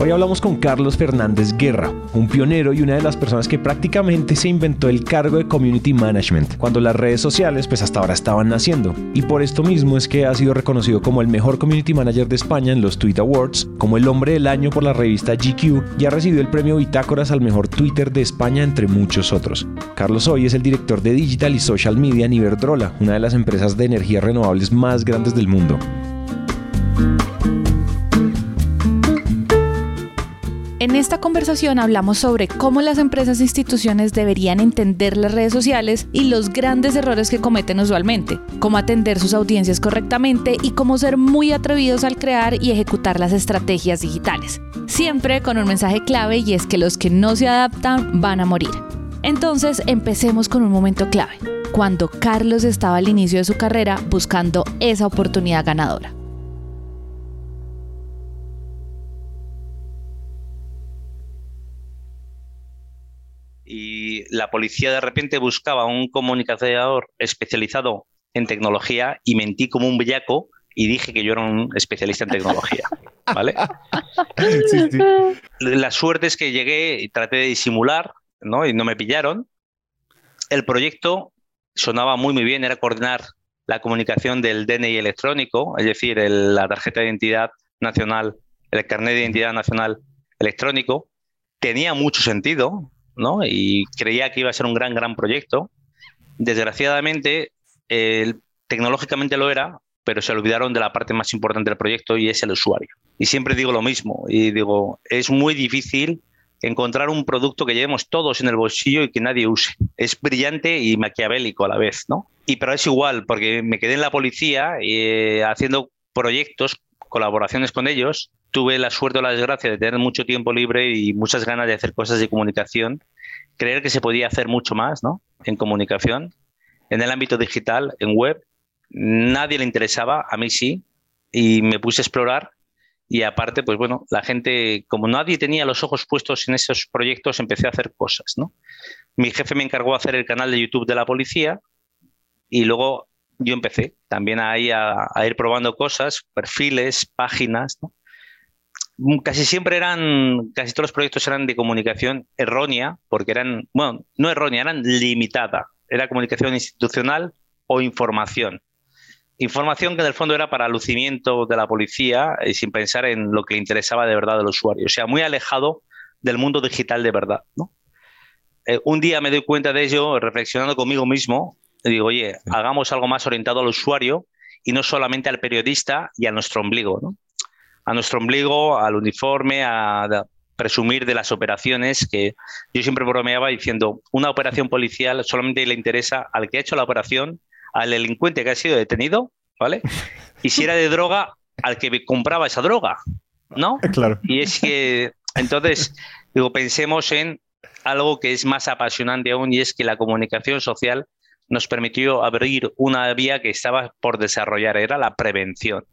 Hoy hablamos con Carlos Fernández Guerra, un pionero y una de las personas que prácticamente se inventó el cargo de Community Management, cuando las redes sociales pues hasta ahora estaban naciendo. Y por esto mismo es que ha sido reconocido como el mejor Community Manager de España en los Tweet Awards, como el hombre del año por la revista GQ y ha recibido el premio Bitácoras al mejor Twitter de España entre muchos otros. Carlos hoy es el director de Digital y Social Media en Iberdrola, una de las empresas de energías renovables más grandes del mundo. En esta conversación hablamos sobre cómo las empresas e instituciones deberían entender las redes sociales y los grandes errores que cometen usualmente, cómo atender sus audiencias correctamente y cómo ser muy atrevidos al crear y ejecutar las estrategias digitales. Siempre con un mensaje clave y es que los que no se adaptan van a morir. Entonces empecemos con un momento clave, cuando Carlos estaba al inicio de su carrera buscando esa oportunidad ganadora. Y la policía de repente buscaba un comunicador especializado en tecnología y mentí como un bellaco y dije que yo era un especialista en tecnología, ¿vale? La suerte es que llegué y traté de disimular, ¿no? Y no me pillaron. El proyecto sonaba muy muy bien, era coordinar la comunicación del DNI electrónico, es decir, la tarjeta de identidad nacional, el carnet de identidad nacional electrónico. Tenía mucho sentido, y creía que iba a ser un gran, gran proyecto. Desgraciadamente, tecnológicamente lo era, pero se olvidaron de la parte más importante del proyecto y es el usuario. Y siempre digo lo mismo, y digo, es muy difícil encontrar un producto que llevemos todos en el bolsillo y que nadie use. Es brillante y maquiavélico a la vez, ¿no? Y pero es igual, porque me quedé en la policía eh, haciendo proyectos, colaboraciones con ellos, tuve la suerte o la desgracia de tener mucho tiempo libre y muchas ganas de hacer cosas de comunicación, creer que se podía hacer mucho más ¿no? en comunicación, en el ámbito digital, en web. Nadie le interesaba, a mí sí, y me puse a explorar. Y aparte, pues bueno, la gente, como nadie tenía los ojos puestos en esos proyectos, empecé a hacer cosas. ¿no? Mi jefe me encargó de hacer el canal de YouTube de la policía y luego yo empecé también ahí a, ir probando cosas, perfiles, páginas. Mm, casi siempre eran, casi todos los proyectos eran de comunicación errónea, porque eran, bueno, no errónea, eran limitada. Era comunicación institucional o información. Información que en el fondo era para lucimiento de la policía y sin pensar en lo que le interesaba de verdad al usuario. O sea, muy alejado del mundo digital de verdad. Eh, un día me doy cuenta de ello, reflexionando conmigo mismo, y digo, oye, hagamos algo más orientado al usuario y no solamente al periodista y a nuestro ombligo. ¿no? a nuestro ombligo, al uniforme, a, presumir de las operaciones, que yo siempre bromeaba diciendo, una operación policial solamente le interesa al que ha hecho la operación, al delincuente que ha sido detenido, ¿vale? Y si era de droga, al que compraba esa droga, ¿no? Claro. Y es que, entonces, digo, pensemos en algo que es más apasionante aún y es que la comunicación social nos permitió abrir una vía que estaba por desarrollar, era la prevención.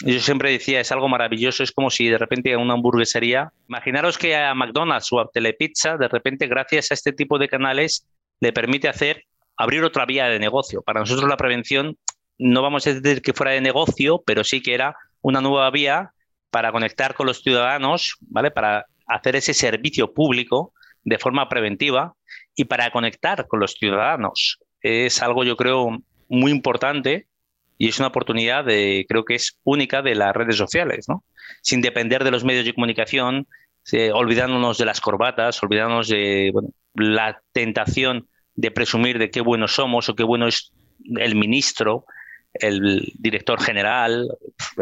Yo siempre decía, es algo maravilloso, es como si de repente una hamburguesería, imaginaros que a McDonald's o a Telepizza, de repente gracias a este tipo de canales, le permite hacer, abrir otra vía de negocio. Para nosotros la prevención, no vamos a decir que fuera de negocio, pero sí que era una nueva vía para conectar con los ciudadanos, ¿vale? Para hacer ese servicio público de forma preventiva y para conectar con los ciudadanos. Es algo, yo creo, muy importante y es una oportunidad de, creo que es única de las redes sociales, ¿no? Sin depender de los medios de comunicación, olvidándonos de las corbatas, olvidándonos de la tentación de presumir de qué buenos somos o qué bueno es el ministro, el director general,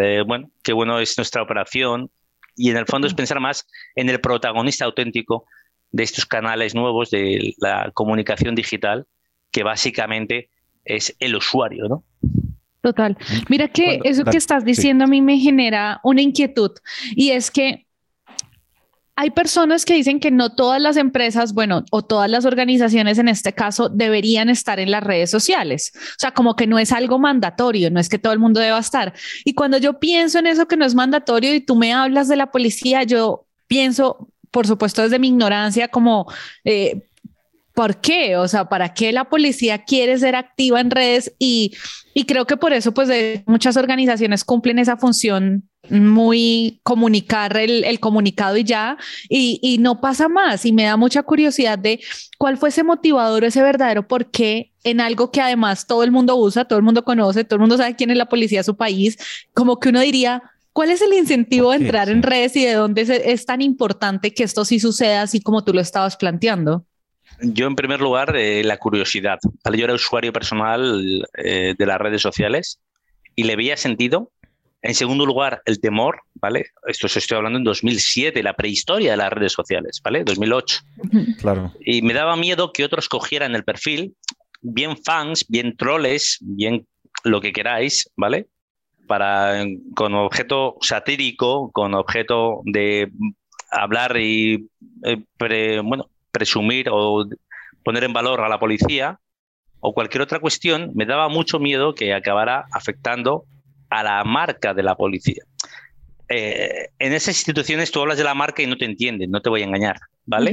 eh, bueno, qué bueno es nuestra operación. Y en el fondo es pensar más en el protagonista auténtico de estos canales nuevos de la comunicación digital, que básicamente es el usuario, ¿no? Total. Mira que eso que estás diciendo a mí me genera una inquietud y es que hay personas que dicen que no todas las empresas, bueno, o todas las organizaciones en este caso deberían estar en las redes sociales. O sea, como que no es algo mandatorio, no es que todo el mundo deba estar. Y cuando yo pienso en eso que no es mandatorio y tú me hablas de la policía, yo pienso, por supuesto, desde mi ignorancia, como... Eh, ¿Por qué? O sea, ¿para qué la policía quiere ser activa en redes? Y, y creo que por eso, pues, muchas organizaciones cumplen esa función muy comunicar el, el comunicado y ya, y, y, no pasa más. Y me da mucha curiosidad de cuál fue ese motivador, ese verdadero por qué en algo que además todo el mundo usa, todo el mundo conoce, todo el mundo sabe quién es la policía de su país, como que uno diría, ¿cuál es el incentivo de entrar en redes y de dónde es, es, tan importante que esto sí suceda así como tú lo estabas planteando? Yo, en primer lugar, eh, la curiosidad. Yo era usuario personal eh, de las redes sociales y le veía sentido en segundo lugar, el temor, ¿vale? Esto se estoy hablando en 2007, la prehistoria de las redes sociales, ¿vale? 2008. Claro. Y me daba miedo que otros cogieran el perfil, bien fans, bien troles, bien lo que queráis, ¿vale? Para, con objeto satírico, con objeto de hablar y, eh, bueno, presumir o poner en valor a la policía o cualquier otra cuestión, me daba mucho miedo que acabara afectando a la marca de la policía. Eh, en esas instituciones tú hablas de la marca y no te entienden, no te voy a engañar, ¿vale?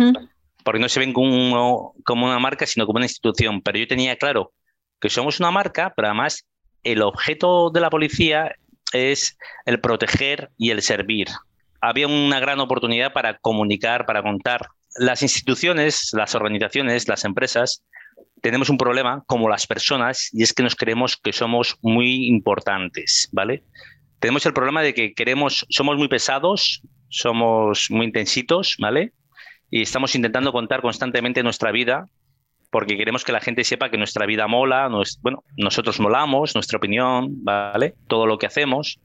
Porque no se ven como, como una marca, sino como una institución. Pero yo tenía claro que somos una marca, pero además el objeto de la policía es el proteger y el servir. Había una gran oportunidad para comunicar, para contar. Las instituciones, las organizaciones, las empresas tenemos un problema como las personas y es que nos creemos que somos muy importantes, ¿vale? Tenemos el problema de que queremos, somos muy pesados, somos muy intensitos, ¿vale? Y estamos intentando contar constantemente nuestra vida porque queremos que la gente sepa que nuestra vida mola, bueno, nosotros molamos, nuestra opinión, ¿vale? Todo lo que hacemos.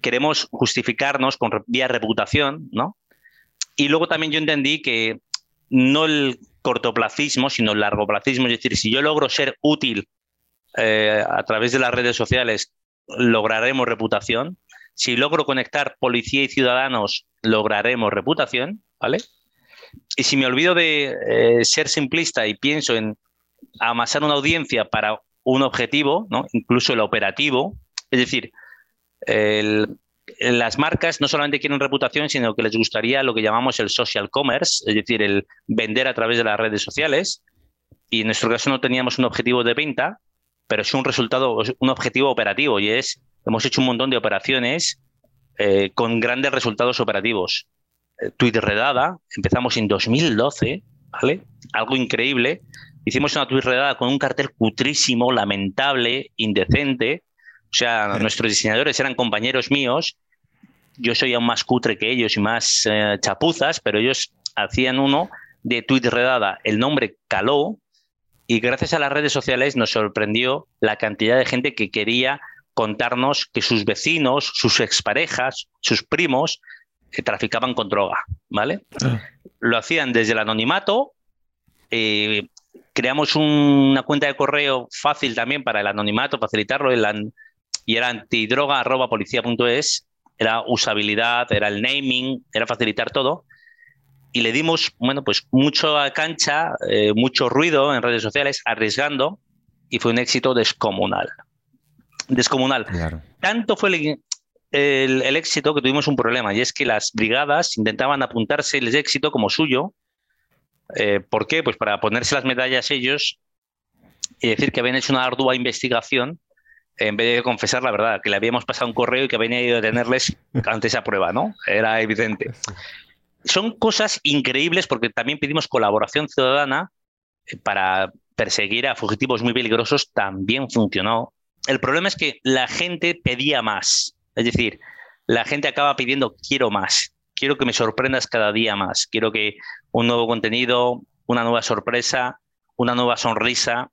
Queremos justificarnos con vía reputación, ¿no? Y luego también yo entendí que no el cortoplacismo, sino el largoplacismo. Es decir, si yo logro ser útil eh, a través de las redes sociales, lograremos reputación. Si logro conectar policía y ciudadanos, lograremos reputación, ¿vale? Y si me olvido de eh, ser simplista y pienso en amasar una audiencia para un objetivo, ¿no? incluso el operativo, es decir, el, las marcas no solamente quieren reputación, sino que les gustaría lo que llamamos el social commerce, es decir, el vender a través de las redes sociales. Y en nuestro caso no teníamos un objetivo de venta, pero sí un resultado, un objetivo operativo. Y es, hemos hecho un montón de operaciones eh, con grandes resultados operativos. Eh, redada, empezamos en 2012, ¿vale? Algo increíble. Hicimos una redada con un cartel cutrísimo, lamentable, indecente, o sea, nuestros diseñadores eran compañeros míos. Yo soy aún más cutre que ellos y más eh, chapuzas, pero ellos hacían uno de tweet redada. El nombre caló y gracias a las redes sociales nos sorprendió la cantidad de gente que quería contarnos que sus vecinos, sus exparejas, sus primos eh, traficaban con droga, ¿vale? Ah. Lo hacían desde el anonimato. Eh, creamos una cuenta de correo fácil también para el anonimato, facilitarlo. El, y era antidroga.policía.es, era usabilidad, era el naming, era facilitar todo. Y le dimos, bueno, pues mucho cancha, eh, mucho ruido en redes sociales, arriesgando, y fue un éxito descomunal. Descomunal. Tanto fue el, el, éxito que tuvimos un problema, y es que las brigadas intentaban apuntarse el éxito como suyo. Eh, ¿Por qué? Pues para ponerse las medallas ellos y decir que habían hecho una ardua investigación en vez de confesar la verdad, que le habíamos pasado un correo y que había ido a tenerles ante esa prueba, ¿no? Era evidente. Son cosas increíbles porque también pedimos colaboración ciudadana eh, para perseguir a fugitivos muy peligrosos, también funcionó. El problema es que la gente pedía más, es decir, la gente acaba pidiendo quiero más, quiero que me sorprendas cada día más, quiero que un nuevo contenido, una nueva sorpresa, una nueva sonrisa,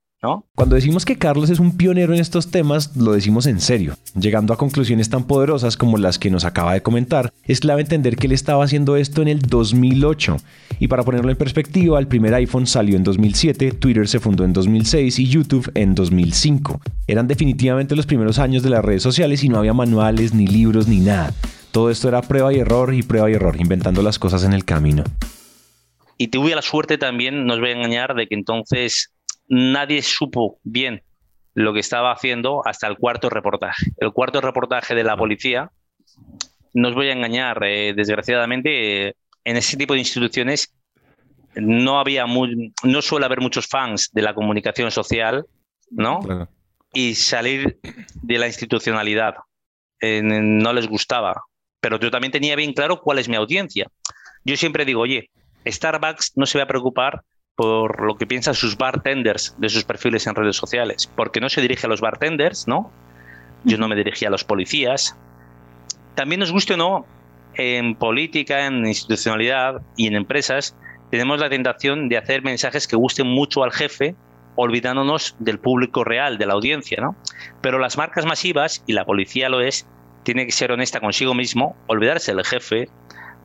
cuando decimos que Carlos es un pionero en estos temas, lo decimos en serio, llegando a conclusiones tan poderosas como las que nos acaba de comentar. Es clave entender que él estaba haciendo esto en el 2008. Y para ponerlo en perspectiva, el primer iPhone salió en 2007, Twitter se fundó en 2006 y YouTube en 2005. Eran definitivamente los primeros años de las redes sociales y no había manuales, ni libros, ni nada. Todo esto era prueba y error y prueba y error, inventando las cosas en el camino. Y tuve la suerte también, no os voy a engañar, de que entonces nadie supo bien lo que estaba haciendo hasta el cuarto reportaje. El cuarto reportaje de la policía, no os voy a engañar, eh, desgraciadamente, en ese tipo de instituciones no había no suele haber muchos fans de la comunicación social, ¿no? Y salir de la institucionalidad no les gustaba. Pero yo también tenía bien claro cuál es mi audiencia. Yo siempre digo, oye, Starbucks no se va a preocupar por lo que piensan sus bartenders de sus perfiles en redes sociales, porque no se dirige a los bartenders, ¿no? Yo no me dirigía a los policías. También nos guste o no, en política, en institucionalidad y en empresas, tenemos la tentación de hacer mensajes que gusten mucho al jefe, olvidándonos del público real, de la audiencia, ¿no? Pero las marcas masivas, y la policía lo es, tiene que ser honesta consigo mismo, olvidarse del jefe,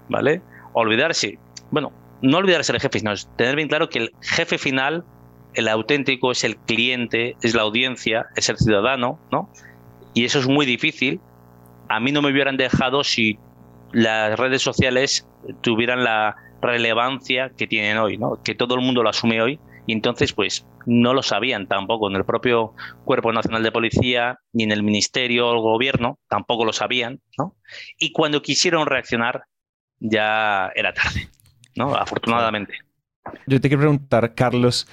¿vale? Olvidarse, bueno, no olvidarse del jefe, sino tener bien claro que el jefe final, el auténtico, es el cliente, es la audiencia, es el ciudadano, ¿no? Y eso es muy difícil. A mí no me hubieran dejado si las redes sociales tuvieran la relevancia que tienen hoy, ¿no? Que todo el mundo lo asume hoy y entonces pues no lo sabían tampoco en el propio Cuerpo Nacional de Policía ni en el Ministerio o el Gobierno, tampoco lo sabían, ¿no? Y cuando quisieron reaccionar ya era tarde. ¿No? Afortunadamente. Yo te quiero preguntar, Carlos,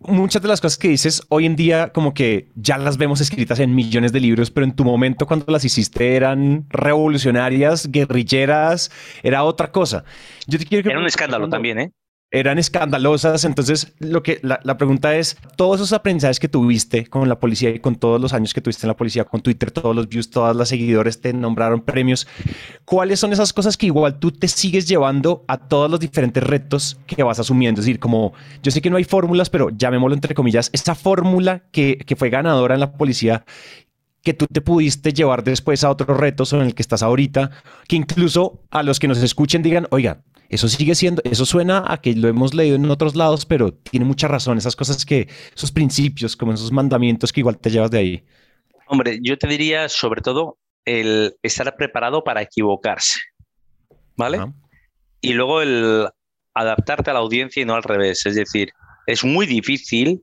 muchas de las cosas que dices hoy en día como que ya las vemos escritas en millones de libros, pero en tu momento cuando las hiciste eran revolucionarias, guerrilleras, era otra cosa. Yo te quiero que era un escándalo también, ¿eh? Eran escandalosas. Entonces, lo que la, pregunta es, todos esos aprendizajes que tuviste con la policía y con todos los años que tuviste en la policía, con Twitter, todos los views, todas las seguidores te nombraron premios, ¿cuáles son esas cosas que igual tú te sigues llevando a todos los diferentes retos que vas asumiendo? Es decir, como yo sé que no hay fórmulas, pero llamémoslo entre comillas, esa fórmula que, que fue ganadora en la policía que tú te pudiste llevar después a otros retos en el que estás ahorita, que incluso a los que nos escuchen digan, oiga, eso sigue siendo, eso suena a que lo hemos leído en otros lados, pero tiene mucha razón, esas cosas que, esos principios, como esos mandamientos que igual te llevas de ahí. Hombre, yo te diría sobre todo el estar preparado para equivocarse, ¿vale? Y luego el adaptarte a la audiencia y no al revés, es decir, es muy difícil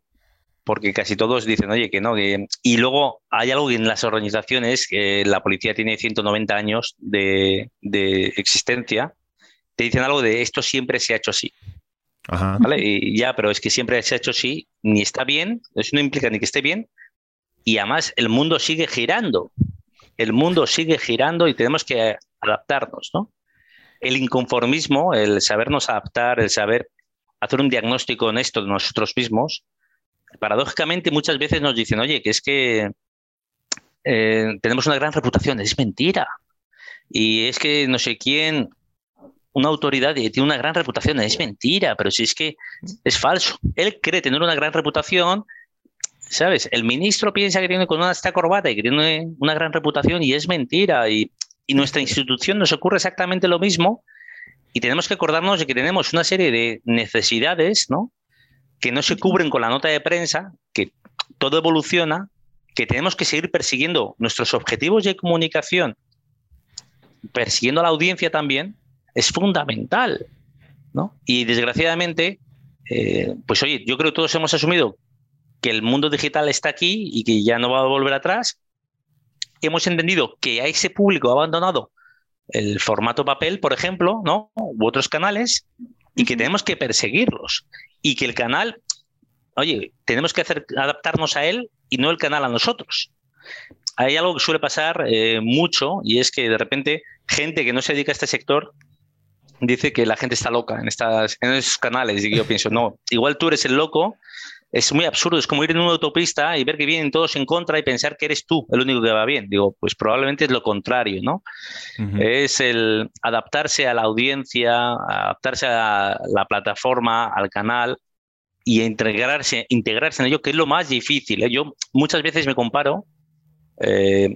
porque casi todos dicen, oye, que no, y luego hay algo en las organizaciones, que la policía tiene 190 años de, de existencia, te dicen algo de esto siempre se ha hecho así. ¿Vale? Y ya, pero es que siempre se ha hecho así, ni está bien, eso no implica ni que esté bien, y además el mundo sigue girando. El mundo sigue girando y tenemos que adaptarnos, ¿no? El inconformismo, el sabernos adaptar, el saber hacer un diagnóstico honesto de nosotros mismos, paradójicamente muchas veces nos dicen, oye, que es que eh, tenemos una gran reputación, es mentira. Y es que no sé quién, una autoridad y tiene una gran reputación. Es mentira, pero si es que es falso. Él cree tener una gran reputación, ¿sabes? El ministro piensa que tiene con una esta corbata y que tiene una gran reputación y es mentira. Y, y nuestra institución nos ocurre exactamente lo mismo. Y tenemos que acordarnos de que tenemos una serie de necesidades, ¿no? Que no se cubren con la nota de prensa, que todo evoluciona, que tenemos que seguir persiguiendo nuestros objetivos de comunicación, persiguiendo a la audiencia también, es fundamental. ¿no? Y desgraciadamente, eh, pues oye, yo creo que todos hemos asumido que el mundo digital está aquí y que ya no va a volver atrás. Hemos entendido que a ese público ha abandonado el formato papel, por ejemplo, ¿no? u otros canales, y que tenemos que perseguirlos. Y que el canal, oye, tenemos que hacer, adaptarnos a él y no el canal a nosotros. Hay algo que suele pasar eh, mucho y es que de repente gente que no se dedica a este sector dice que la gente está loca en, estas, en esos canales. Y yo pienso, no, igual tú eres el loco. Es muy absurdo, es como ir en una autopista y ver que vienen todos en contra y pensar que eres tú el único que va bien. Digo, pues probablemente es lo contrario, ¿no? Es el adaptarse a la audiencia, adaptarse a la plataforma, al canal y integrarse, integrarse en ello, que es lo más difícil. ¿eh? Yo muchas veces me comparo eh,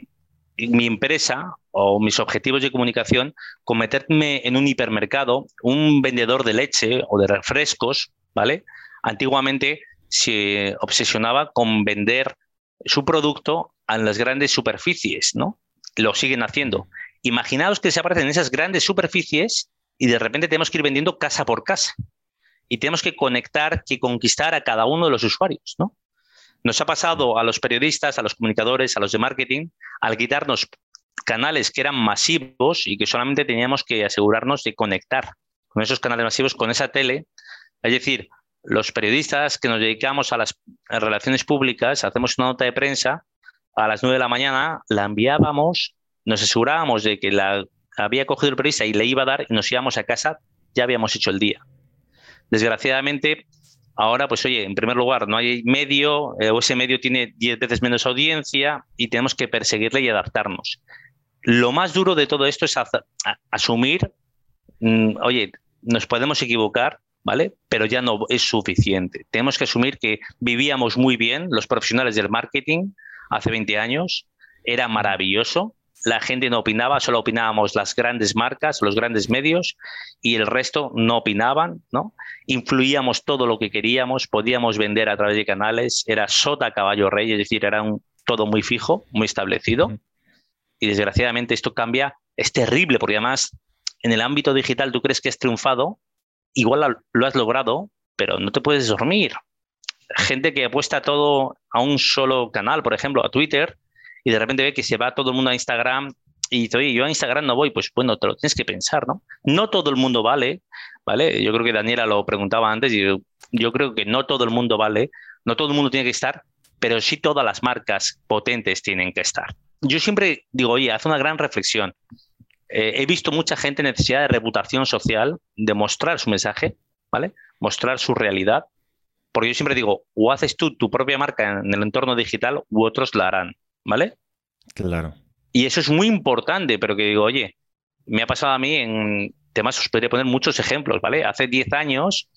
mi empresa o mis objetivos de comunicación con meterme en un hipermercado, un vendedor de leche o de refrescos, ¿vale? Antiguamente se obsesionaba con vender su producto a las grandes superficies, ¿no? Lo siguen haciendo. Imaginaos que desaparecen esas grandes superficies y de repente tenemos que ir vendiendo casa por casa. Y tenemos que conectar, que conquistar a cada uno de los usuarios, ¿no? Nos ha pasado a los periodistas, a los comunicadores, a los de marketing, al quitarnos canales que eran masivos y que solamente teníamos que asegurarnos de conectar con esos canales masivos, con esa tele. Es decir, los periodistas que nos dedicamos a las relaciones públicas, hacemos una nota de prensa, a las 9 de la mañana la enviábamos, nos asegurábamos de que la había cogido el periodista y le iba a dar y nos íbamos a casa, ya habíamos hecho el día. Desgraciadamente, ahora, pues oye, en primer lugar, no hay medio, eh, o ese medio tiene 10 veces menos audiencia y tenemos que perseguirle y adaptarnos. Lo más duro de todo esto es asumir, mm, oye, nos podemos equivocar, ¿vale? Pero ya no es suficiente. Tenemos que asumir que vivíamos muy bien los profesionales del marketing hace 20 años, era maravilloso, la gente no opinaba, solo opinábamos las grandes marcas, los grandes medios y el resto no opinaban, ¿no? Influíamos todo lo que queríamos, podíamos vender a través de canales, era sota caballo rey, es decir, era un, todo muy fijo, muy establecido. Y desgraciadamente esto cambia, es terrible porque además en el ámbito digital tú crees que has triunfado, igual lo has logrado, pero no te puedes dormir. Gente que apuesta todo a un solo canal, por ejemplo, a Twitter, y de repente ve que se va todo el mundo a Instagram y dice, oye, yo a Instagram no voy, pues bueno, te lo tienes que pensar, ¿no? No todo el mundo vale, ¿vale? Yo creo que Daniela lo preguntaba antes y yo, yo creo que no todo el mundo vale, no todo el mundo tiene que estar, pero sí todas las marcas potentes tienen que estar. Yo siempre digo, oye, haz una gran reflexión. Eh, he visto mucha gente en necesidad de reputación social, de mostrar su mensaje, ¿vale? Mostrar su realidad. Porque yo siempre digo, o haces tú tu propia marca en el entorno digital u otros la harán. ¿Vale? Claro. Y eso es muy importante, pero que digo, oye, me ha pasado a mí en temas, os podría poner muchos ejemplos, ¿vale? Hace 10 años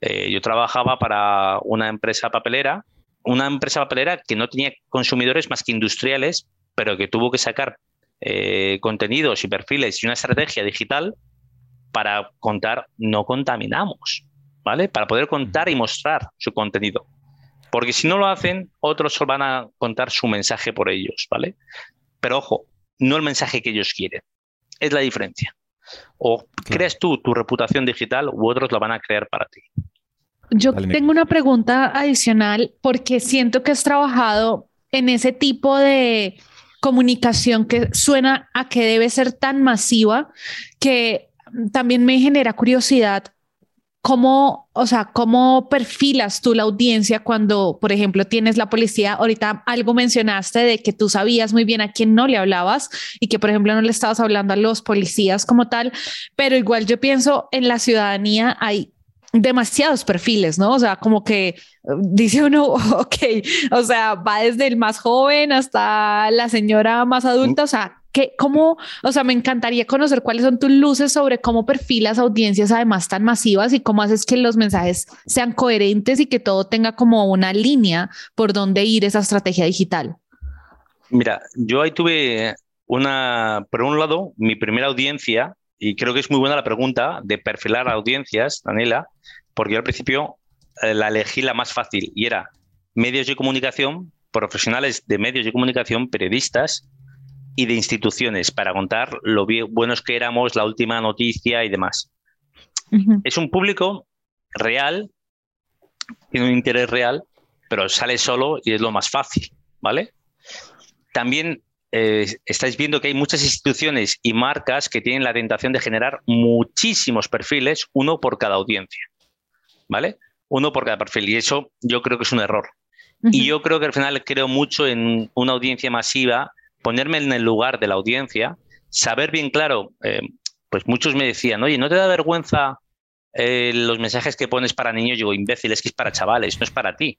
eh, yo trabajaba para una empresa papelera, una empresa papelera que no tenía consumidores más que industriales, pero que tuvo que sacar eh, contenidos y perfiles y una estrategia digital para contar no contaminamos, ¿vale? Para poder contar y mostrar su contenido. Porque si no lo hacen, otros van a contar su mensaje por ellos, ¿vale? Pero ojo, no el mensaje que ellos quieren. Es la diferencia. O creas tú tu reputación digital u otros la van a crear para ti. Yo tengo una pregunta adicional porque siento que has trabajado en ese tipo de comunicación que suena a que debe ser tan masiva que también me genera curiosidad ¿Cómo, o sea, cómo perfilas tú la audiencia cuando, por ejemplo, tienes la policía? Ahorita algo mencionaste de que tú sabías muy bien a quién no le hablabas y que, por ejemplo, no le estabas hablando a los policías como tal, pero igual yo pienso en la ciudadanía hay demasiados perfiles, ¿no? O sea, como que eh, dice uno, ok, o sea, va desde el más joven hasta la señora más adulta, o sea, ¿Cómo, o sea, me encantaría conocer cuáles son tus luces sobre cómo perfilas audiencias además tan masivas y cómo haces que los mensajes sean coherentes y que todo tenga como una línea por donde ir esa estrategia digital? Mira, yo ahí tuve una, por un lado, mi primera audiencia, y creo que es muy buena la pregunta de perfilar audiencias, Daniela, porque yo al principio eh, la elegí la más fácil y era medios de comunicación, profesionales de medios de comunicación, periodistas, y de instituciones para contar lo buenos que éramos, la última noticia y demás. Es un público real, tiene un interés real, pero sale solo y es lo más fácil, ¿vale? También eh, estáis viendo que hay muchas instituciones y marcas que tienen la tentación de generar muchísimos perfiles, uno por cada audiencia, ¿vale? Uno por cada perfil. Y eso yo creo que es un error. Y yo creo que al final creo mucho en una audiencia masiva ponerme en el lugar de la audiencia, saber bien claro, eh, pues muchos me decían, oye, ¿no te da vergüenza eh, los mensajes que pones para niños? Yo digo, imbécil, es que es para chavales, no es para ti.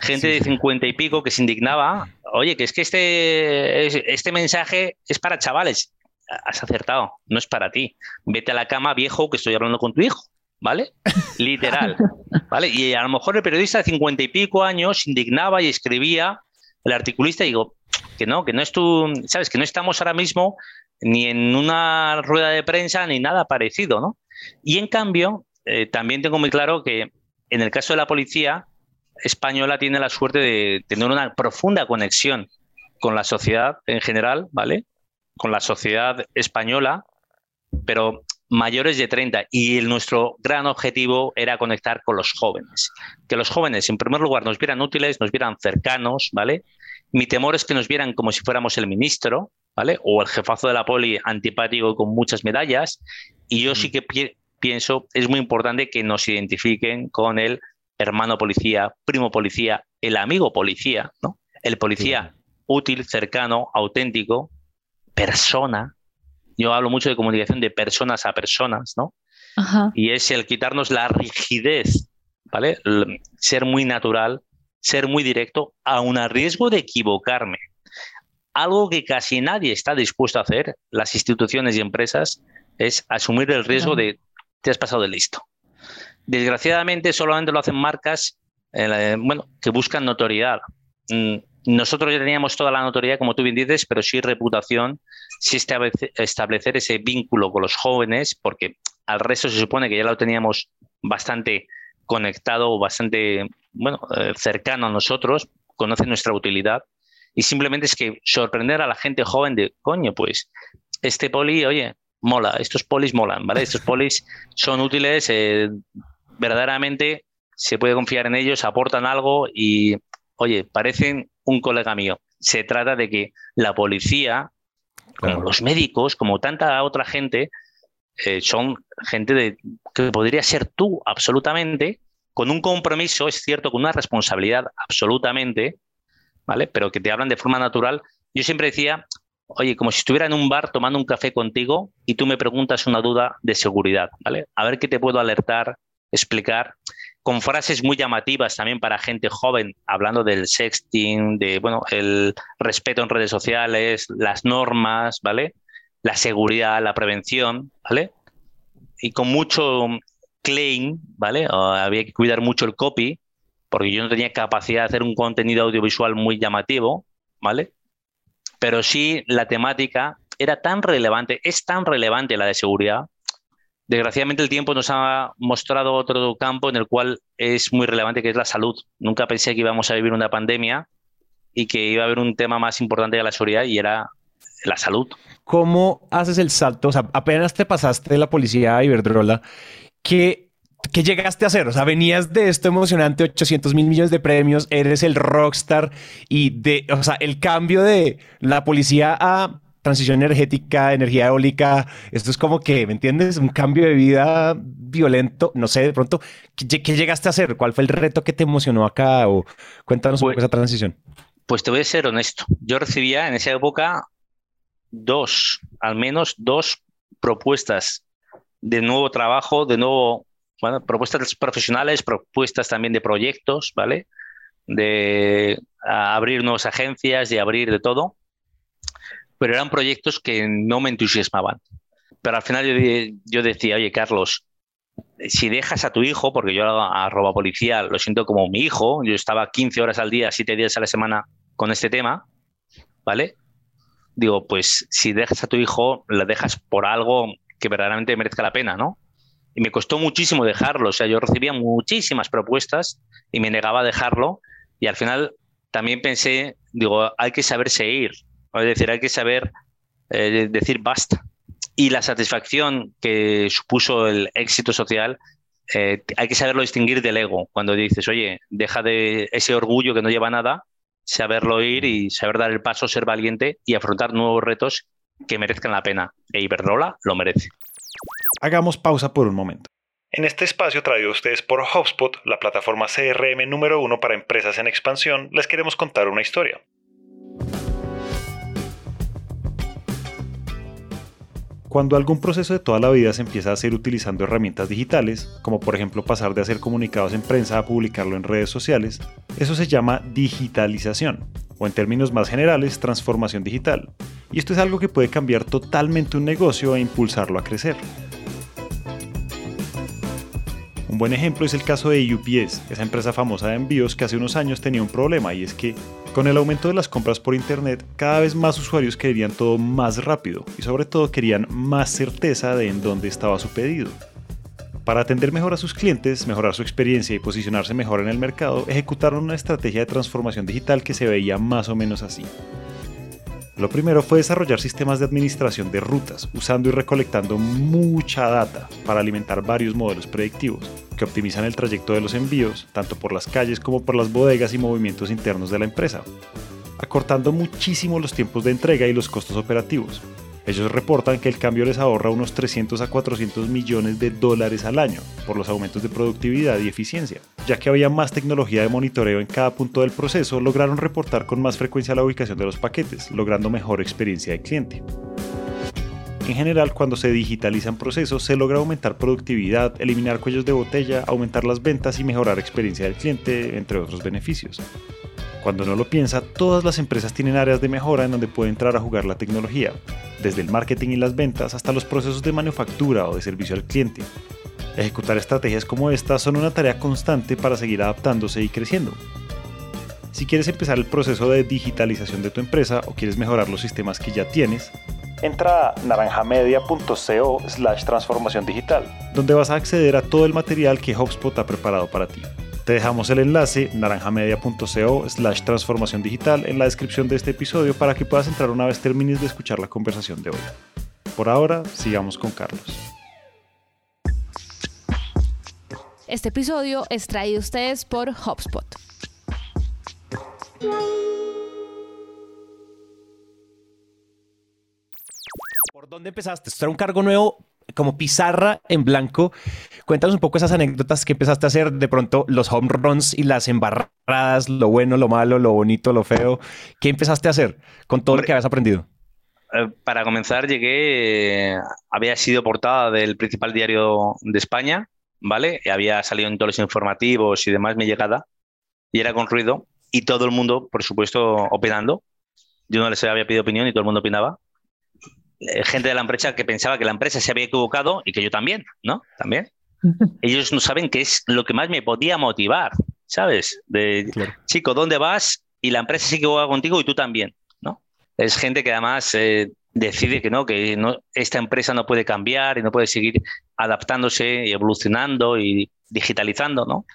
Gente de 50 y pico que se indignaba, oye, que es que este, este mensaje es para chavales. Has acertado, no es para ti. Vete a la cama, viejo, que estoy hablando con tu hijo. ¿Vale? Literal. ¿Vale? Y a lo mejor el periodista de 50 y pico años indignaba y escribía el articulista y digo, que no, que no es sabes, que no estamos ahora mismo ni en una rueda de prensa ni nada parecido, ¿no? Y en cambio, eh, también tengo muy claro que en el caso de la policía española tiene la suerte de tener una profunda conexión con la sociedad en general, ¿vale? con la sociedad española, pero mayores de 30 y nuestro gran objetivo era conectar con los jóvenes. Que los jóvenes, en primer lugar, nos vieran útiles, nos vieran cercanos, ¿vale? Mi temor es que nos vieran como si fuéramos el ministro, ¿vale? O el jefazo de la poli antipático con muchas medallas. Y yo sí que pienso, es muy importante que nos identifiquen con el hermano policía, primo policía, el amigo policía, ¿no? El policía útil, cercano, auténtico, persona, yo hablo mucho de comunicación de personas a personas, ¿no? Y es el quitarnos la rigidez, ¿vale? ser muy natural, ser muy directo, aun a riesgo de equivocarme. Algo que casi nadie está dispuesto a hacer, las instituciones y empresas, es asumir el riesgo de te has pasado de listo. Desgraciadamente solamente lo hacen marcas eh, bueno, que buscan notoriedad. Mm, nosotros ya teníamos toda la notoriedad, como tú bien dices, pero sí reputación, sí establecer ese vínculo con los jóvenes, porque al resto se supone que ya lo teníamos bastante conectado, bastante bueno, eh, cercano a nosotros, conoce nuestra utilidad. Y simplemente es que sorprender a la gente joven de, coño, pues este poli, oye, mola, estos polis molan, ¿vale? Estos polis son útiles, eh, verdaderamente se puede confiar en ellos, aportan algo y, oye, parecen un colega mío. Se trata de que la policía, como los médicos, como tanta otra gente, eh, son gente de, que podría ser tú absolutamente, con un compromiso, es cierto, con una responsabilidad absolutamente, ¿vale? Pero que te hablan de forma natural. Yo siempre decía, oye, como si estuviera en un bar tomando un café contigo y tú me preguntas una duda de seguridad, ¿vale? A ver qué te puedo alertar, explicar con frases muy llamativas también para gente joven, hablando del sexting, de bueno, el respeto en redes sociales, las normas, ¿vale? La seguridad, la prevención, ¿vale? Y con mucho claim, ¿vale? había que cuidar mucho el copy, porque yo no tenía capacidad de hacer un contenido audiovisual muy llamativo, ¿vale? Pero sí la temática era tan relevante, es tan relevante la de seguridad, Desgraciadamente el tiempo nos ha mostrado otro campo en el cual es muy relevante, que es la salud. Nunca pensé que íbamos a vivir una pandemia y que iba a haber un tema más importante de la seguridad y era la salud. ¿Cómo haces el salto? O sea, apenas te pasaste de la policía a Iberdrola, ¿qué, ¿qué llegaste a hacer? O sea, venías de esto emocionante, 800 mil millones de premios, eres el rockstar y de, o sea, el cambio de la policía a transición energética, energía eólica, esto es como que, ¿me entiendes? Un cambio de vida violento, no sé, de pronto, ¿qué, llegaste a hacer? ¿Cuál fue el reto que te emocionó acá? O cuéntanos un poco pues esa transición. Pues te voy a ser honesto, yo recibía en esa época dos, al menos dos propuestas de nuevo trabajo, de nuevo, bueno, propuestas profesionales, propuestas también de proyectos, ¿vale? De abrir nuevas agencias, de abrir de todo pero eran proyectos que no me entusiasmaban. Pero al final yo, decía, oye, Carlos, si dejas a tu hijo, porque yo a roba policía lo siento como mi hijo, yo estaba 15 horas al día, 7 días a la semana con este tema, ¿vale? Digo, pues si dejas a tu hijo, lo dejas por algo que verdaderamente merezca la pena, ¿no? Y me costó muchísimo dejarlo, o sea, yo recibía muchísimas propuestas y me negaba a dejarlo y al final también pensé, digo, hay que saberse ir, es decir, hay que saber eh, decir basta. Y la satisfacción que supuso el éxito social, eh, hay que saberlo distinguir del ego. Cuando dices, oye, deja de ese orgullo que no lleva nada, saberlo ir y saber dar el paso, ser valiente y afrontar nuevos retos que merezcan la pena. E Iberdrola lo merece. Hagamos pausa por un momento. En este espacio traído a ustedes por HubSpot, la plataforma CRM número uno para empresas en expansión, les queremos contar una historia. Cuando algún proceso de toda la vida se empieza a hacer utilizando herramientas digitales, como por ejemplo pasar de hacer comunicados en prensa a publicarlo en redes sociales, eso se llama digitalización, o en términos más generales, transformación digital. Y esto es algo que puede cambiar totalmente un negocio e impulsarlo a crecer. Un buen ejemplo es el caso de UPS, esa empresa famosa de envíos que hace unos años tenía un problema y es que con el aumento de las compras por Internet cada vez más usuarios querían todo más rápido y sobre todo querían más certeza de en dónde estaba su pedido. Para atender mejor a sus clientes, mejorar su experiencia y posicionarse mejor en el mercado, ejecutaron una estrategia de transformación digital que se veía más o menos así. Lo primero fue desarrollar sistemas de administración de rutas, usando y recolectando mucha data para alimentar varios modelos predictivos que optimizan el trayecto de los envíos, tanto por las calles como por las bodegas y movimientos internos de la empresa, acortando muchísimo los tiempos de entrega y los costos operativos. Ellos reportan que el cambio les ahorra unos 300 a 400 millones de dólares al año por los aumentos de productividad y eficiencia. Ya que había más tecnología de monitoreo en cada punto del proceso, lograron reportar con más frecuencia la ubicación de los paquetes, logrando mejor experiencia de cliente. En general, cuando se digitalizan procesos, se logra aumentar productividad, eliminar cuellos de botella, aumentar las ventas y mejorar experiencia del cliente, entre otros beneficios. Cuando no lo piensa, todas las empresas tienen áreas de mejora en donde puede entrar a jugar la tecnología, desde el marketing y las ventas hasta los procesos de manufactura o de servicio al cliente. Ejecutar estrategias como esta son una tarea constante para seguir adaptándose y creciendo. Si quieres empezar el proceso de digitalización de tu empresa o quieres mejorar los sistemas que ya tienes, entra a naranjamedia.co slash transformación digital, donde vas a acceder a todo el material que HubSpot ha preparado para ti. Te dejamos el enlace naranjamedia.co slash transformación digital en la descripción de este episodio para que puedas entrar una vez termines de escuchar la conversación de hoy. Por ahora, sigamos con Carlos. Este episodio es traído a ustedes por HubSpot. ¿Por dónde empezaste? Esto era un cargo nuevo como pizarra en blanco. Cuéntanos un poco esas anécdotas que empezaste a hacer, de pronto los home runs y las embarradas, lo bueno, lo malo, lo bonito, lo feo. ¿Qué empezaste a hacer con todo lo que habías aprendido? Eh, para comenzar, llegué, había sido portada del principal diario de España, ¿vale? Había salido en todos los informativos y demás mi llegada, y era con ruido, y todo el mundo, por supuesto, opinando. Yo no les había pedido opinión y todo el mundo opinaba. Eh, gente de la empresa que pensaba que la empresa se había equivocado y que yo también, ¿no? También. Ellos no saben qué es lo que más me podía motivar, ¿sabes? De, chico, ¿dónde vas? Y la empresa se equivoca contigo y tú también, ¿no? Es gente que además eh, decide que no, que no, esta empresa no puede cambiar y no puede seguir adaptándose y evolucionando y digitalizando, ¿no?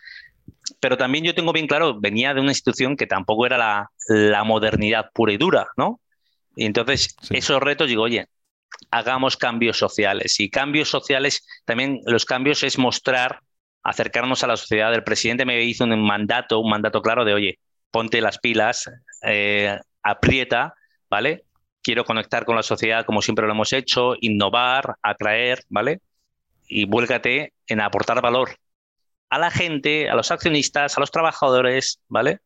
Pero también yo tengo bien claro, venía de una institución que tampoco era la, la modernidad pura y dura, ¿no? Y entonces, esos retos, digo, oye, hagamos cambios sociales. Y cambios sociales, también los cambios es mostrar, acercarnos a la sociedad. El presidente me hizo un mandato, un mandato claro de, oye, ponte las pilas, eh, aprieta, ¿vale? Quiero conectar con la sociedad como siempre lo hemos hecho, innovar, atraer, ¿vale? Y vuélcate en aportar valor a la gente, a los accionistas, a los trabajadores, ¿vale?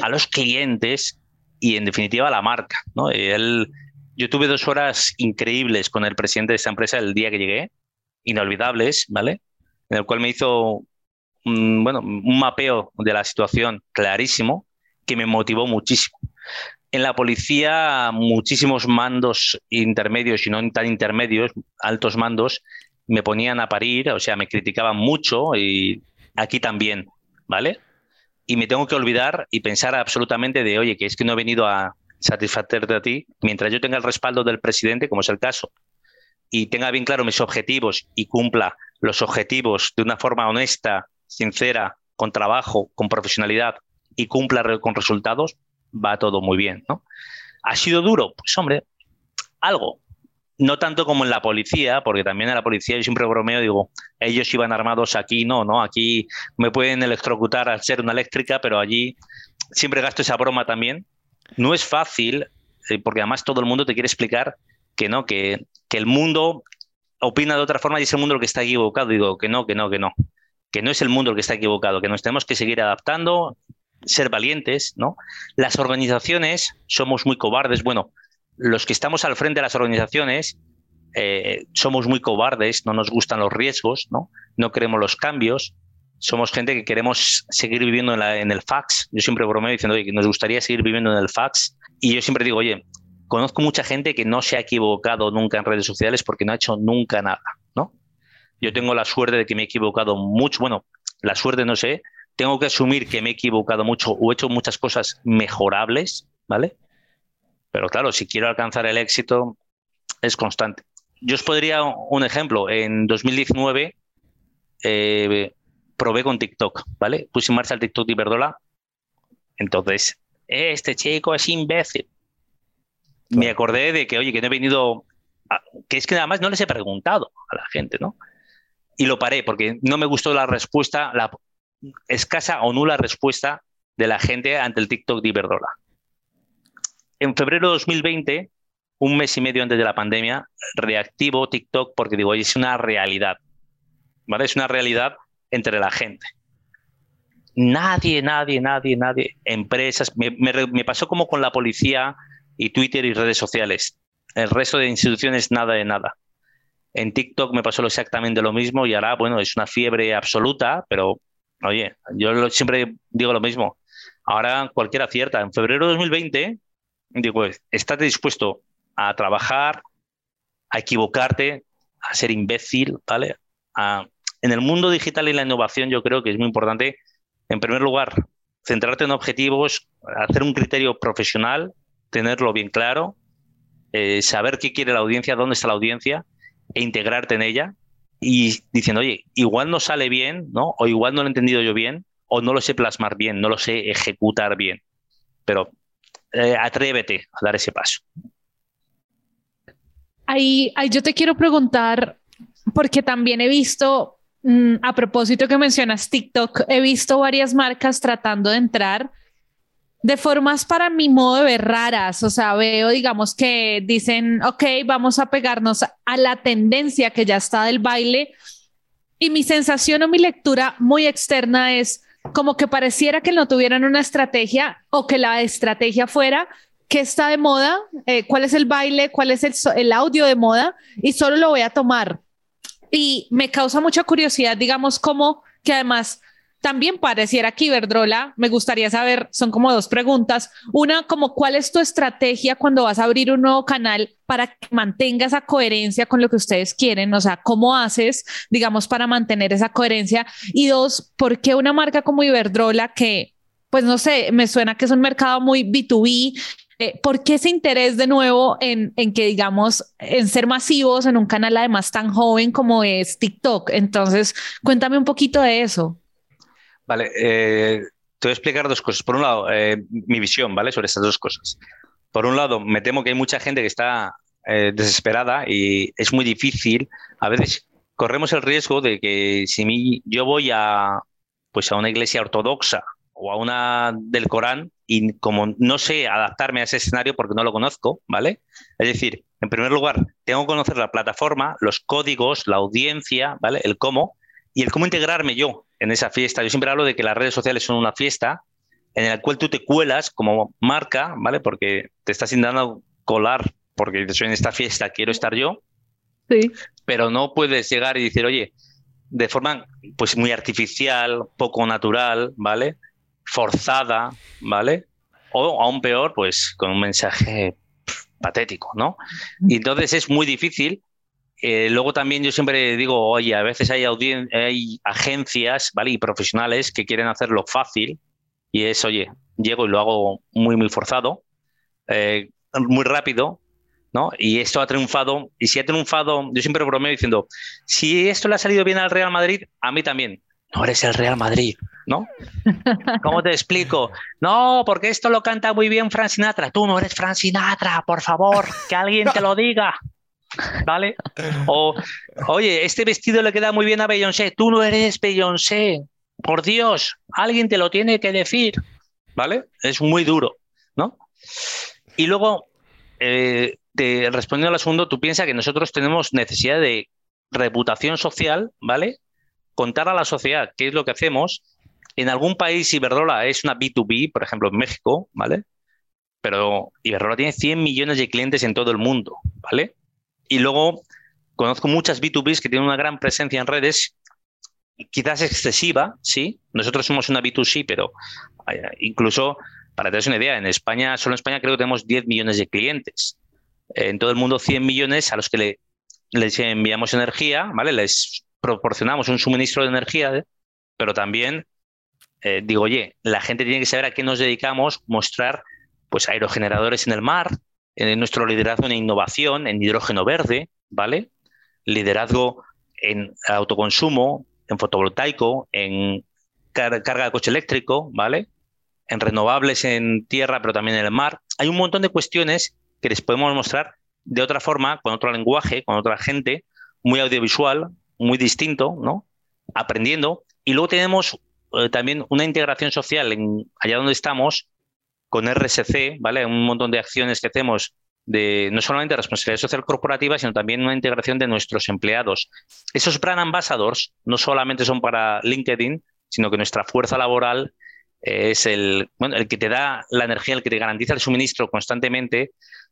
A los clientes y en definitiva la marca. ¿no? Él, yo tuve dos horas increíbles con el presidente de esta empresa el día que llegué, inolvidables, ¿vale? En el cual me hizo un, bueno, un mapeo de la situación clarísimo que me motivó muchísimo. En la policía, muchísimos mandos intermedios y no tan intermedios, altos mandos, me ponían a parir, o sea, me criticaban mucho y aquí también, ¿vale? Y me tengo que olvidar y pensar absolutamente de, oye, que es que no he venido a satisfacerte a ti, mientras yo tenga el respaldo del presidente, como es el caso, y tenga bien claro mis objetivos y cumpla los objetivos de una forma honesta, sincera, con trabajo, con profesionalidad y cumpla con resultados, va todo muy bien, ¿no? ¿Ha sido duro? Pues hombre, algo, no tanto como en la policía, porque también en la policía yo siempre bromeo, digo, ellos iban armados aquí, no, no, aquí me pueden electrocutar al ser una eléctrica, pero allí siempre gasto esa broma también. No es fácil, eh, porque además todo el mundo te quiere explicar que no, que, que el mundo opina de otra forma y es el mundo el que está equivocado. Digo, que no, que no, que no, que no es el mundo el que está equivocado, que nos tenemos que seguir adaptando, ser valientes, ¿no? Las organizaciones somos muy cobardes. Bueno, los que estamos al frente de las organizaciones eh, somos muy cobardes, no nos gustan los riesgos, ¿no? queremos los cambios, somos gente que queremos seguir viviendo en, el fax. Yo siempre bromeo diciendo que nos gustaría seguir viviendo en el fax. Y yo siempre digo, oye, conozco mucha gente que no se ha equivocado nunca en redes sociales porque no ha hecho nunca nada, ¿no? Yo tengo la suerte de que me he equivocado mucho, bueno, la suerte no sé, tengo que asumir que me he equivocado mucho o he hecho muchas cosas mejorables, ¿vale? Pero claro, si quiero alcanzar el éxito, es constante. Yo os podría un ejemplo. En 2019 eh, probé con TikTok, ¿vale? Puse en marcha el TikTok de Iberdola. Entonces, este chico es imbécil. me acordé de que, oye, que no he venido, que es que además no les he preguntado a la gente, ¿no? Y lo paré porque no me gustó la respuesta, la escasa o nula respuesta de la gente ante el TikTok de Iberdrola. En febrero de 2020, un mes y medio antes de la pandemia, reactivo TikTok porque digo, es una realidad, ¿vale? Es una realidad entre la gente. Nadie, nadie, nadie, nadie, empresas, me, me pasó como con la policía y Twitter y redes sociales. El resto de instituciones, nada de nada. En TikTok me pasó exactamente lo mismo y ahora, bueno, es una fiebre absoluta, pero oye, yo siempre digo lo mismo. Ahora cualquiera acierta. En febrero de 2020, digo, estate dispuesto a trabajar, a equivocarte, a ser imbécil, ¿vale? en el mundo digital y la innovación yo creo que es muy importante, en primer lugar, centrarte en objetivos, hacer un criterio profesional, tenerlo bien claro, eh, saber qué quiere la audiencia, dónde está la audiencia e integrarte en ella y diciendo, oye, igual no sale bien, ¿no? O igual no lo he entendido yo bien, o no lo sé plasmar bien, no lo sé ejecutar bien. Pero eh, atrévete a dar ese paso. Ahí, ahí yo te quiero preguntar, porque también he visto, mm, a propósito que mencionas TikTok, he visto varias marcas tratando de entrar de formas para mi modo de ver raras, o sea, veo, digamos, que dicen, ok, vamos a pegarnos a la tendencia que ya está del baile y mi sensación o mi lectura muy externa es como que pareciera que no tuvieran una estrategia o que la estrategia fuera qué está de moda, eh, cuál es el baile, cuál es el, el audio de moda y solo lo voy a tomar. Y me causa mucha curiosidad, digamos, como que además también pareciera que Iberdrola, me gustaría saber, son como dos preguntas. Una, como cuál es tu estrategia cuando vas a abrir un nuevo canal para que mantenga esa coherencia con lo que ustedes quieren? O sea, ¿cómo haces, digamos, para mantener esa coherencia? Y dos, ¿por qué una marca como Iberdrola que, pues no sé, me suena que es un mercado muy B2B eh, ¿Por qué ese interés de nuevo en, en, que, digamos, en ser masivos en un canal además tan joven como es TikTok? Entonces, cuéntame un poquito de eso. Vale, eh, te voy a explicar dos cosas. Por un lado, eh, mi visión, ¿vale? Sobre estas dos cosas. Por un lado, me temo que hay mucha gente que está eh, desesperada y es muy difícil. A veces corremos el riesgo de que si yo voy a, pues a una iglesia ortodoxa o a una del Corán y como no sé adaptarme a ese escenario porque no lo conozco, ¿vale? Es decir, en primer lugar, tengo que conocer la plataforma, los códigos, la audiencia, ¿vale? El cómo y el cómo integrarme yo en esa fiesta. Yo siempre hablo de que las redes sociales son una fiesta en la cual tú te cuelas como marca, ¿vale? Porque te estás intentando colar porque soy en esta fiesta, quiero estar yo. Sí. Pero no puedes llegar y decir, oye, de forma pues muy artificial, poco natural, ¿vale? Forzada, ¿vale? O aún peor, pues con un mensaje patético, ¿no? Y entonces es muy difícil eh, luego también yo siempre digo, oye, a veces hay, hay agencias ¿vale? y profesionales que quieren hacerlo fácil y es, oye, llego y lo hago muy, muy forzado, eh, muy rápido, ¿no? Y esto ha triunfado, y si ha triunfado, yo siempre bromeo diciendo, si esto le ha salido bien al Real Madrid, a mí también. No eres el Real Madrid, ¿no? ¿Cómo te explico? No, porque esto lo canta muy bien Frank Sinatra. Tú no eres Frank Sinatra, por favor, que alguien te lo diga. ¿Vale? O, oye, este vestido le queda muy bien a Beyoncé. Tú no eres Beyoncé. Por Dios, alguien te lo tiene que decir. ¿Vale? Es muy duro, ¿no? Y luego, eh, te, respondiendo al asunto, tú piensas que nosotros tenemos necesidad de reputación social, ¿vale? Contar a la sociedad qué es lo que hacemos. En algún país Iberdrola es una B2B, por ejemplo en México, ¿vale? Pero Iberdrola tiene 100 millones de clientes en todo el mundo, ¿vale? Y luego conozco muchas B2Bs que tienen una gran presencia en redes, quizás excesiva, sí. Nosotros somos una B2C, pero incluso, para tener una idea, en España, solo en España creo que tenemos 10 millones de clientes. En todo el mundo 100 millones a los que le, les enviamos energía, ¿vale? Les proporcionamos un suministro de energía, pero también eh, digo, oye, la gente tiene que saber a qué nos dedicamos, mostrar pues aerogeneradores en el mar, en nuestro liderazgo en innovación, en hidrógeno verde, ¿vale? Liderazgo en autoconsumo, en fotovoltaico, en carga de coche eléctrico, ¿vale? En renovables en tierra, pero también en el mar. Hay un montón de cuestiones que les podemos mostrar de otra forma, con otro lenguaje, con otra gente, muy audiovisual, muy distinto, ¿no? Aprendiendo. Y luego tenemos eh, también una integración social en, allá donde estamos con RSC, ¿vale? Un montón de acciones que hacemos de no solamente responsabilidad social corporativa, sino también una integración de nuestros empleados. Esos brand ambassadors no solamente son para LinkedIn, sino que nuestra fuerza laboral es el, bueno, el que te da la energía, el que te garantiza el suministro constantemente,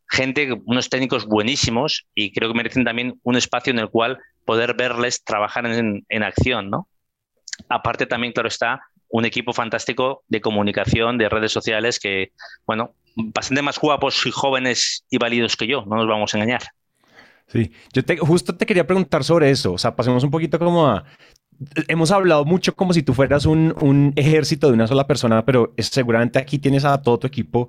gente, unos técnicos buenísimos y creo que merecen también un espacio en el cual poder verles trabajar en, en acción, ¿no? Aparte también, claro está, un equipo fantástico de comunicación, de redes sociales que, bueno, bastante más guapos y jóvenes y válidos que yo, no nos vamos a engañar. Sí, yo justo te quería preguntar sobre eso, o sea, pasemos un poquito como a... Hemos hablado mucho como si tú fueras un, un ejército de una sola persona, pero seguramente aquí tienes a todo tu equipo.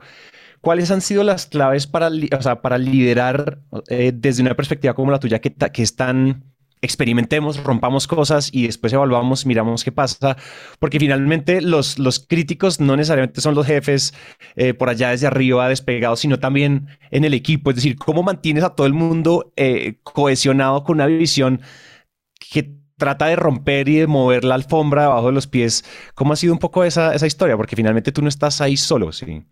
¿Cuáles han sido las claves para, o sea, para liderar eh, desde una perspectiva como la tuya que, que es tan experimentemos, rompamos cosas y después evaluamos, miramos qué pasa, porque finalmente los, los críticos no necesariamente son los jefes eh, por allá desde arriba despegados, sino también en el equipo, es decir, cómo mantienes a todo el mundo eh, cohesionado con una visión que trata de romper y de mover la alfombra debajo de los pies. ¿Cómo ha sido un poco esa, esa historia? Porque finalmente tú no estás ahí solo, sí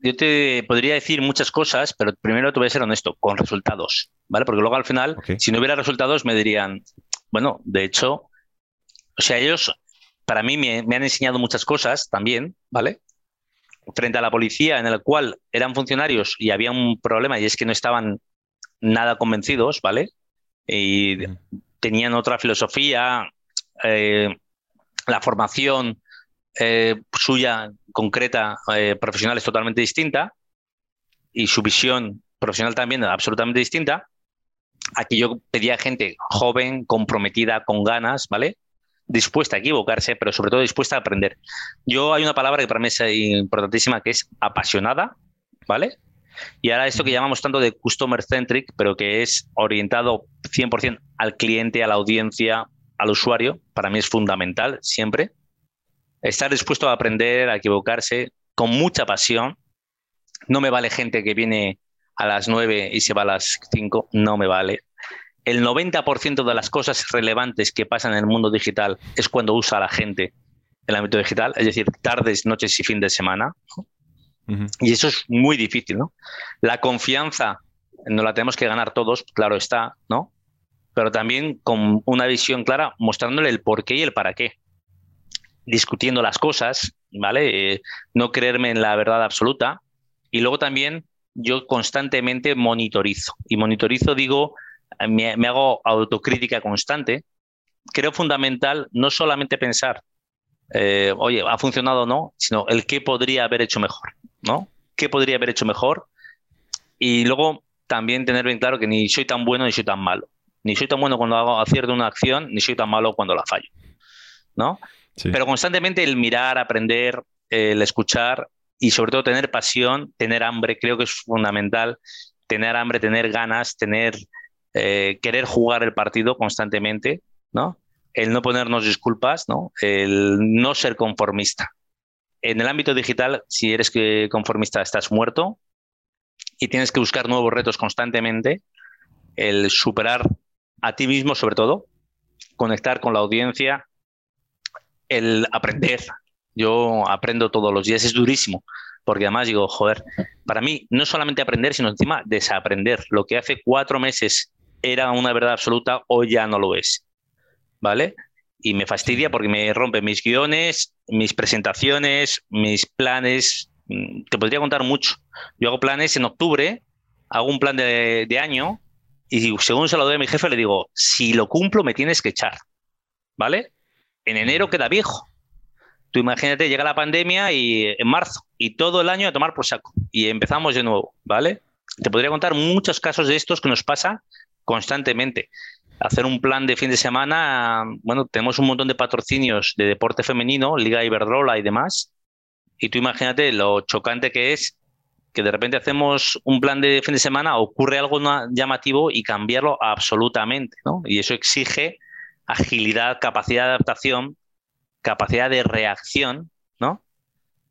yo te podría decir muchas cosas, pero primero te voy a ser honesto, con resultados, ¿vale? Porque luego al final, si no hubiera resultados, me dirían, bueno, de hecho, o sea, ellos para mí me, han enseñado muchas cosas también, ¿vale? Frente a la policía, en el cual eran funcionarios y había un problema y es que no estaban nada convencidos, ¿vale? Y tenían otra filosofía, eh, la formación eh, suya concreta, eh, profesional es totalmente distinta y su visión profesional también absolutamente distinta. Aquí yo pedía gente joven, comprometida, con ganas, ¿vale? Dispuesta a equivocarse, pero sobre todo dispuesta a aprender. Yo hay una palabra que para mí es importantísima, que es apasionada, ¿vale? Y ahora esto que llamamos tanto de customer centric, pero que es orientado 100% al cliente, a la audiencia, al usuario, para mí es fundamental siempre estar dispuesto a aprender, a equivocarse, con mucha pasión. No me vale gente que viene a las 9 y se va a las 5, no me vale. El 90% de las cosas relevantes que pasan en el mundo digital es cuando usa la gente el ámbito digital, es decir, tardes, noches y fin de semana. Y eso es muy difícil, ¿no? La confianza no la tenemos que ganar todos, claro está, ¿no? Pero también con una visión clara, mostrándole el por qué y el para qué discutiendo las cosas, ¿vale? Eh, no creerme en la verdad absoluta. Y luego también yo constantemente monitorizo. Y monitorizo, digo, me, hago autocrítica constante. Creo fundamental no solamente pensar, eh, oye, ha funcionado o no, sino el qué podría haber hecho mejor, ¿no? ¿Qué podría haber hecho mejor? Y luego también tener bien claro que ni soy tan bueno ni soy tan malo. Ni soy tan bueno cuando hago acierto una acción, ni soy tan malo cuando la fallo, ¿no? Pero constantemente el mirar, aprender, el escuchar y sobre todo tener pasión, tener hambre, creo que es fundamental. Tener hambre, tener ganas, tener eh, querer jugar el partido constantemente, ¿no? El no ponernos disculpas, ¿no? El no ser conformista. En el ámbito digital, si eres conformista, estás muerto y tienes que buscar nuevos retos constantemente. El superar a ti mismo, sobre todo, conectar con la audiencia, el aprender. Yo aprendo todos los días, es durísimo, porque además digo, joder, para mí no solamente aprender, sino encima desaprender. Lo que hace cuatro meses era una verdad absoluta, hoy ya no lo es. ¿Vale? Y me fastidia porque me rompe mis guiones, mis presentaciones, mis planes. Te podría contar mucho. Yo hago planes en octubre, hago un plan de, de año y según se lo doy a mi jefe le digo, si lo cumplo me tienes que echar. ¿Vale? En enero queda viejo. Tú imagínate, llega la pandemia y en marzo y todo el año a tomar por saco y empezamos de nuevo, ¿vale? Te podría contar muchos casos de estos que nos pasa constantemente. Hacer un plan de fin de semana, bueno, tenemos un montón de patrocinios de deporte femenino, Liga Iberdrola y demás. Y tú imagínate lo chocante que es que de repente hacemos un plan de fin de semana, ocurre algo llamativo y cambiarlo absolutamente, ¿no? Y eso exige agilidad, capacidad de adaptación, capacidad de reacción, ¿no?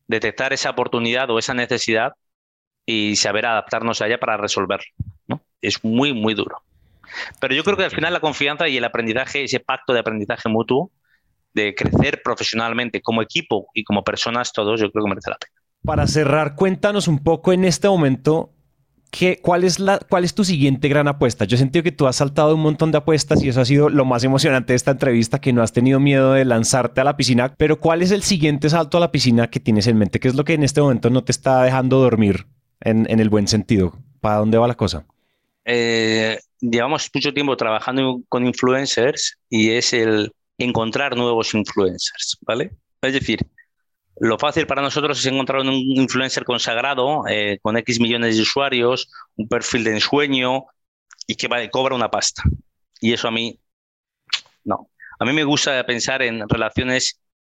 Detectar esa oportunidad o esa necesidad y saber adaptarnos a ella para resolverlo. ¿no? Es muy, muy duro. Pero yo creo que al final la confianza y el aprendizaje, ese pacto de aprendizaje mutuo, de crecer profesionalmente como equipo y como personas todos, yo creo que merece la pena. Para cerrar, cuéntanos un poco en este momento ¿Qué, cuál, es la, ¿Cuál es tu siguiente gran apuesta? Yo he sentido que tú has saltado un montón de apuestas y eso ha sido lo más emocionante de esta entrevista, que no has tenido miedo de lanzarte a la piscina, pero ¿cuál es el siguiente salto a la piscina que tienes en mente? ¿Qué es lo que en este momento no te está dejando dormir en, en el buen sentido? ¿Para dónde va la cosa? Eh, llevamos mucho tiempo trabajando con influencers y es el encontrar nuevos influencers, ¿vale? Es decir, lo fácil para nosotros es encontrar un influencer consagrado eh, con X millones de usuarios, un perfil de ensueño y que cobra una pasta. Y eso a mí, no. A mí me gusta pensar en relaciones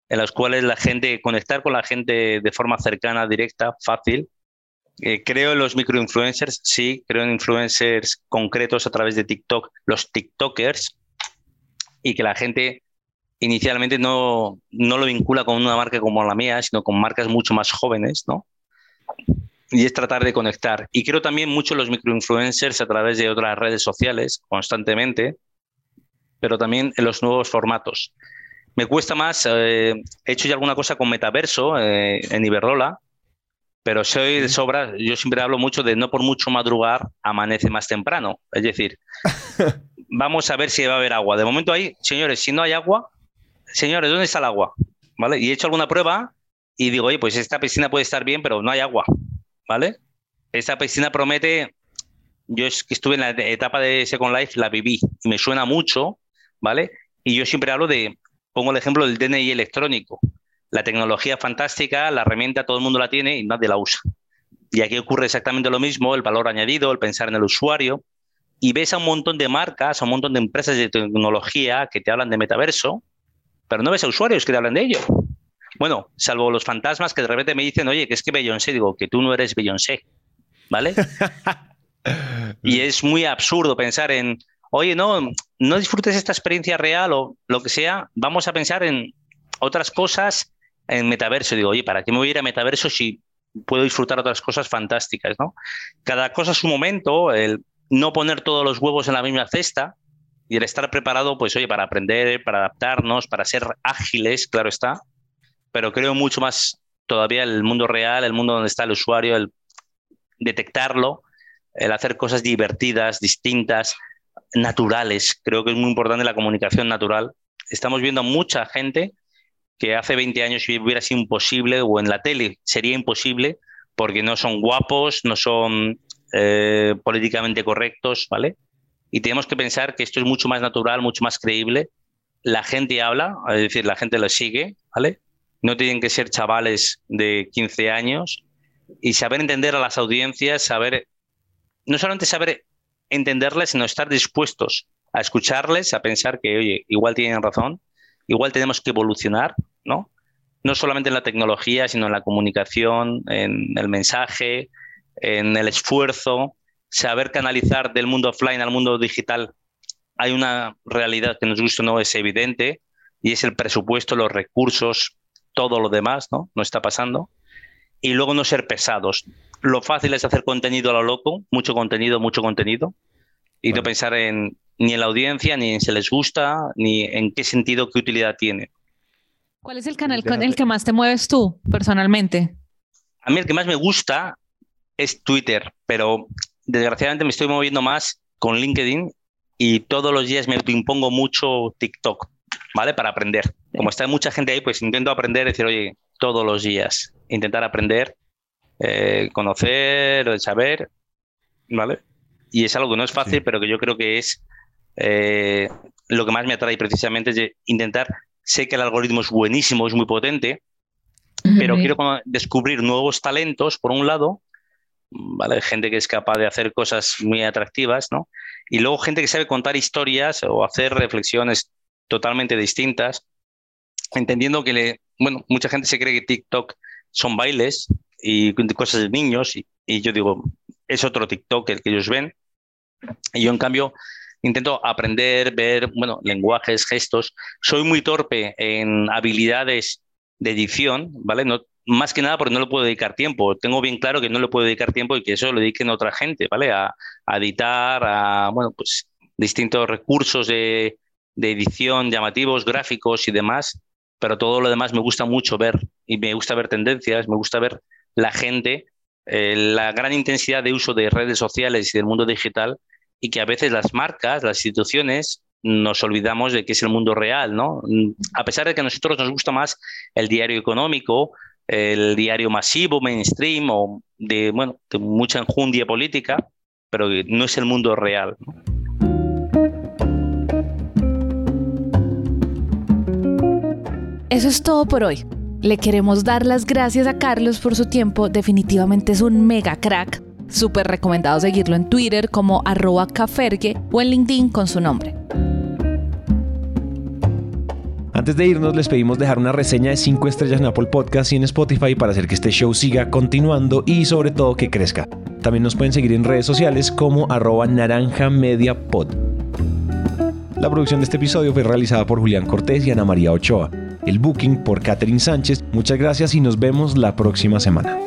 en las cuales la gente, conectar con la gente de forma cercana, directa, fácil. Eh, creo en los microinfluencers, sí, creo en influencers concretos a través de TikTok, los TikTokers, y que la gente inicialmente no, no lo vincula con una marca como la mía, sino con marcas mucho más jóvenes, ¿no? Y es tratar de conectar. Y creo también mucho los microinfluencers a través de otras redes sociales, constantemente, pero también en los nuevos formatos. Me cuesta más, eh, he hecho ya alguna cosa con Metaverso eh, en Iberrola, pero soy de sobra, yo siempre hablo mucho de no por mucho madrugar, amanece más temprano. Es decir, vamos a ver si va a haber agua. De momento ahí, señores, si no hay agua, señores, ¿dónde está el agua? ¿Vale? Y he hecho alguna prueba y digo, oye, pues esta piscina puede estar bien, pero no hay agua, ¿vale? Esta piscina promete, yo estuve en la etapa de Second Life, la viví y me suena mucho, ¿vale? Y yo siempre hablo de, pongo el ejemplo del DNI electrónico. La tecnología fantástica, la herramienta todo el mundo la tiene y nadie la usa. Y aquí ocurre exactamente lo mismo, el valor añadido, el pensar en el usuario. Y ves a un montón de marcas, a un montón de empresas de tecnología que te hablan de metaverso, pero no ves a usuarios que te hablan de ello. Bueno, salvo los fantasmas que de repente me dicen, oye, que es que Beyoncé, digo, que tú no eres Beyoncé, ¿vale? y es muy absurdo pensar en, oye, no, no disfrutes esta experiencia real o lo que sea, vamos a pensar en otras cosas en metaverso. Digo, oye, ¿para qué me voy a ir a metaverso si puedo disfrutar otras cosas fantásticas, ¿no? Cada cosa a su momento, el no poner todos los huevos en la misma cesta, y el estar preparado, pues oye, para aprender, para adaptarnos, para ser ágiles, claro está, pero creo mucho más todavía el mundo real, el mundo donde está el usuario, el detectarlo, el hacer cosas divertidas, distintas, naturales. Creo que es muy importante la comunicación natural. Estamos viendo mucha gente que hace 20 años hubiera sido imposible o en la tele sería imposible porque no son guapos, no son eh, políticamente correctos, ¿vale? Y tenemos que pensar que esto es mucho más natural, mucho más creíble. La gente habla, es decir, la gente lo sigue, ¿vale? No tienen que ser chavales de 15 años y saber entender a las audiencias, saber, no solamente saber entenderles, sino estar dispuestos a escucharles, a pensar que, oye, igual tienen razón, igual tenemos que evolucionar, ¿no? No solamente en la tecnología, sino en la comunicación, en el mensaje, en el esfuerzo, saber canalizar del mundo offline al mundo digital, hay una realidad que nos gusta no es evidente y es el presupuesto, los recursos, todo lo demás, ¿no? No está pasando. Y luego no ser pesados. Lo fácil es hacer contenido a lo loco, mucho contenido, mucho contenido, y no pensar en ni en la audiencia, ni en si les gusta, ni en qué sentido, qué utilidad tiene. ¿Cuál es el canal con el que más te mueves tú personalmente? A mí el que más me gusta es Twitter, pero desgraciadamente me estoy moviendo más con LinkedIn y todos los días me impongo mucho TikTok, ¿vale? Para aprender. Como está mucha gente ahí, pues intento aprender, decir, oye, todos los días, intentar aprender, eh, conocer, saber, ¿vale? Y es algo que no es fácil, pero que yo creo que es eh, lo que más me atrae precisamente, es intentar, sé que el algoritmo es buenísimo, es muy potente, pero quiero descubrir nuevos talentos, por un lado, ¿vale? Gente que es capaz de hacer cosas muy atractivas, ¿no? Y luego gente que sabe contar historias o hacer reflexiones totalmente distintas, entendiendo que, le, bueno, mucha gente se cree que TikTok son bailes y cosas de niños, y, y yo digo, es otro TikTok el que ellos ven. Y yo, en cambio, intento aprender, ver, bueno, lenguajes, gestos. Soy muy torpe en habilidades de edición, ¿vale? No, más que nada porque no le puedo dedicar tiempo. Tengo bien claro que no le puedo dedicar tiempo y que eso lo dediquen a otra gente, ¿vale? A, editar, a, bueno, pues distintos recursos de, edición llamativos, gráficos y demás, pero todo lo demás me gusta mucho ver y me gusta ver tendencias, me gusta ver la gente, eh, la gran intensidad de uso de redes sociales y del mundo digital y que a veces las marcas, las instituciones, nos olvidamos de que es el mundo real, ¿no? A pesar de que a nosotros nos gusta más el diario económico, el diario masivo, mainstream o de, bueno, mucha enjundia política, pero no es el mundo real. Eso es todo por hoy. Le queremos dar las gracias a Carlos por su tiempo. Definitivamente es un mega crack. Súper recomendado seguirlo en Twitter como arroba cafergue o en LinkedIn con su nombre. Antes de irnos, les pedimos dejar una reseña de 5 estrellas en Apple Podcast y en Spotify para hacer que este show siga continuando y sobre todo que crezca. También nos pueden seguir en redes sociales como arroba naranjamediapod. La producción de este episodio fue realizada por Julián Cortés y Ana María Ochoa. El booking por Catherine Sánchez. Muchas gracias y nos vemos la próxima semana.